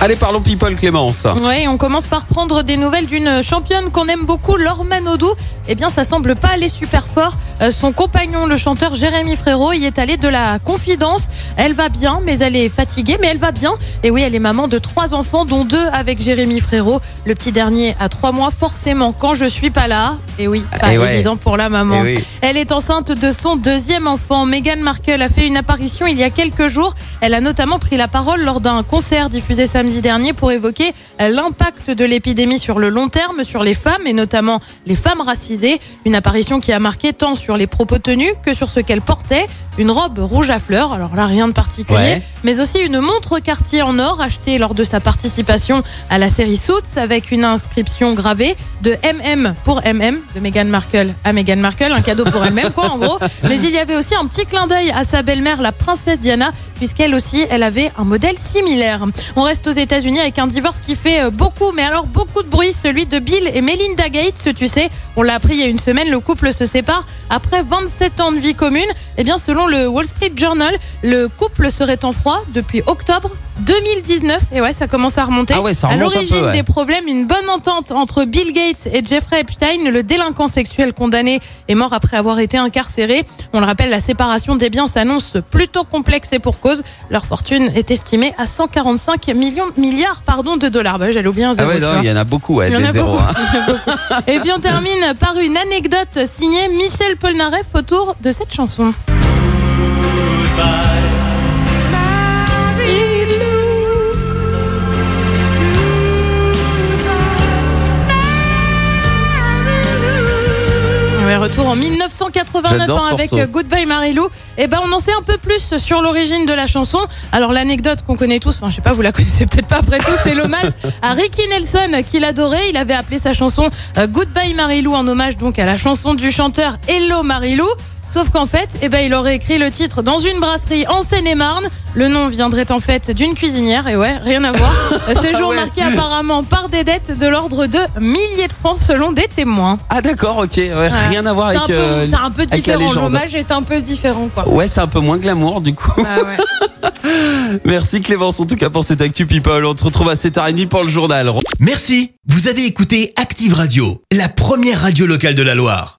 Allez, parlons people, Clémence. Oui, on commence par prendre des nouvelles d'une championne qu'on aime beaucoup, Laure Manodou. Eh bien, ça semble pas aller super fort. Euh, son compagnon, le chanteur Jérémy Frérot, y est allé de la confidence. Elle va bien, mais elle est fatiguée, mais elle va bien. Et oui, elle est maman de trois enfants, dont deux avec Jérémy Frérot. Le petit dernier a trois mois, forcément, quand je suis pas là. Et oui, pas ouais. évident pour la maman. Oui. Elle est enceinte de son deuxième enfant. Meghan Markle a fait une apparition il y a quelques jours. Elle a notamment pris la parole lors d'un concert diffusé samedi dernier pour évoquer l'impact de l'épidémie sur le long terme, sur les femmes et notamment les femmes racisées. Une apparition qui a marqué tant sur les propos tenus que sur ce qu'elle portait. Une robe rouge à fleurs, alors là rien de particulier, Ouais. mais aussi une montre Cartier en or achetée lors de sa participation à la série Suits avec une inscription gravée de MM pour MM de Meghan Markle à Meghan Markle, un cadeau pour elle-même quoi en gros. Mais il y avait aussi un petit clin d'œil à sa belle-mère, la princesse Diana, puisqu'elle aussi elle avait un modèle similaire. On reste aux États-Unis avec un divorce qui fait euh, beaucoup, mais alors beaucoup de bruit, celui de Bill et Melinda Gates. Tu sais, on l'a appris il y a une semaine, le couple se sépare après 27 ans de vie commune. Eh bien, selon le Wall Street Journal, le couple serait en froid depuis octobre 2019. Et ouais, ça commence à remonter. Ah ouais, ça à remonte l'origine ouais. des problèmes, une bonne entente entre Bill Gates et Jeffrey Epstein, le délinquant sexuel condamné est mort après avoir été incarcéré. On le rappelle, la séparation des biens s'annonce plutôt complexe et pour cause. Leur fortune est estimée à 145 millions, milliards pardon, de dollars. Bah, J'allais oublier un Ah zéro. ouais, tu non, il y en a beaucoup, ouais, Il y en des a zéros. beaucoup. hein. Et puis on termine par une anecdote signée Michel Polnareff autour de cette chanson. Ouais, retour en 1989 J'adore ce hein, avec morceau. euh, Goodbye Marilou. Et ben on en sait un peu plus sur l'origine de la chanson. Alors l'anecdote qu'on connaît tous, enfin je sais pas, vous la connaissez peut-être pas après tout, c'est l'hommage à Ricky Nelson qu'il adorait. Il avait appelé sa chanson euh, Goodbye Marilou en hommage donc à la chanson du chanteur Hello Marilou. Sauf qu'en fait, eh ben, il aurait écrit le titre dans une brasserie en Seine-et-Marne. Le nom viendrait en fait d'une cuisinière, et ouais, rien à voir. Séjour Ouais. marqué apparemment par des dettes de l'ordre de milliers de francs selon des témoins. Ah d'accord, ok, ouais, Ouais. rien à voir C'est avec. euh, c'est un peu différent. L'hommage est un peu différent, quoi. Ouais, c'est un peu moins glamour du coup. Ah ouais. Merci Clémence en tout cas pour cette actu people. On se retrouve à 7h30 pour le journal. Merci, vous avez écouté Active Radio, la première radio locale de la Loire.